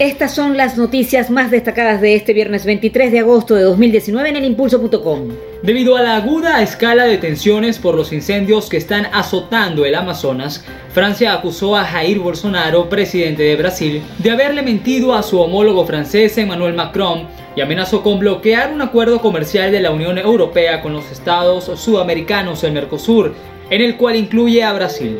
Estas son las noticias más destacadas de este viernes 23 de agosto de 2019 en el impulso.com. Debido a la aguda escala de tensiones por los incendios que están azotando el Amazonas, Francia acusó a Jair Bolsonaro, presidente de Brasil, de haberle mentido a su homólogo francés Emmanuel Macron y amenazó con bloquear un acuerdo comercial de la Unión Europea con los estados sudamericanos del Mercosur, en el cual incluye a Brasil.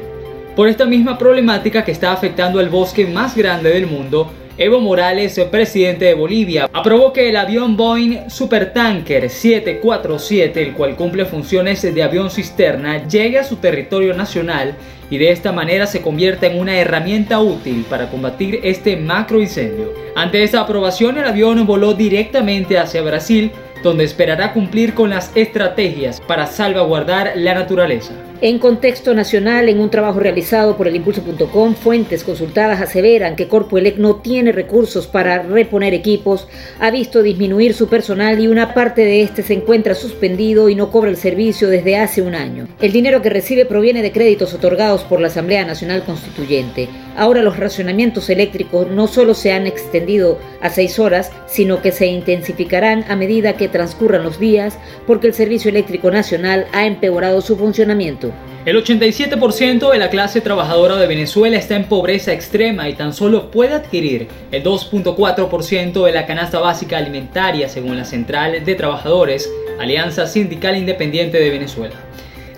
Por esta misma problemática que está afectando el bosque más grande del mundo, Evo Morales, presidente de Bolivia, aprobó que el avión Boeing Supertanker 747, el cual cumple funciones de avión cisterna, llegue a su territorio nacional y de esta manera se convierta en una herramienta útil para combatir este macro incendio. Ante esta aprobación, el avión voló directamente hacia Brasil, donde esperará cumplir con las estrategias para salvaguardar la naturaleza. En contexto nacional, en un trabajo realizado por el impulso.com, fuentes consultadas aseveran que Corpo Elec no tiene recursos para reponer equipos, ha visto disminuir su personal y una parte de este se encuentra suspendido y no cobra el servicio desde hace un año. El dinero que recibe proviene de créditos otorgados por la Asamblea Nacional Constituyente. Ahora los racionamientos eléctricos no solo se han extendido a seis horas, sino que se intensificarán a medida que transcurran los días porque el Servicio Eléctrico Nacional ha empeorado su funcionamiento. El 87% de la clase trabajadora de Venezuela está en pobreza extrema y tan solo puede adquirir el 2.4% de la canasta básica alimentaria según la Central de Trabajadores, Alianza Sindical Independiente de Venezuela.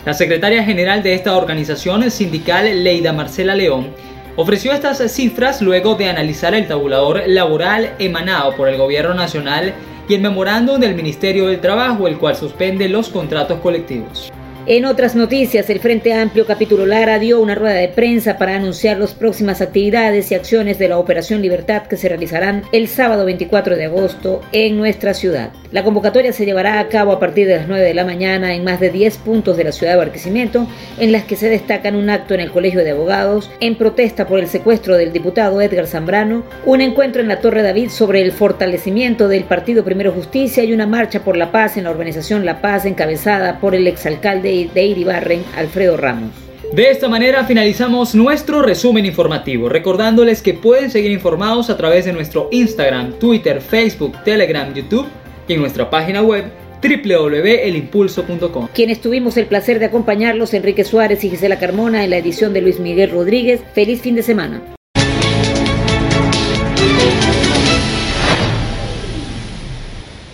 La secretaria general de esta organización sindical, Leida Marcela León, ofreció estas cifras luego de analizar el tabulador laboral emanado por el gobierno nacional y el memorándum del Ministerio del Trabajo, el cual suspende los contratos colectivos. En otras noticias, el Frente Amplio Capítulo Lara dio una rueda de prensa para anunciar las próximas actividades y acciones de la Operación Libertad que se realizarán el sábado 24 de agosto en nuestra ciudad. La convocatoria se llevará a cabo a partir de las 9 de la mañana en más de 10 puntos de la ciudad de Barquisimeto, en las que se destacan un acto en el Colegio de Abogados en protesta por el secuestro del diputado Edgar Zambrano, un encuentro en la Torre David sobre el fortalecimiento del Partido Primero Justicia y una marcha por la paz en la organización La Paz encabezada por el exalcalde de Iribarren, Alfredo Ramos. De esta manera finalizamos nuestro resumen informativo, recordándoles que pueden seguir informados a través de nuestro Instagram, Twitter, Facebook, Telegram, YouTube y en nuestra página web www.elimpulso.com. Quienes tuvimos el placer de acompañarlos, Enrique Suárez y Gisela Carmona, en la edición de Luis Miguel Rodríguez. Feliz fin de semana.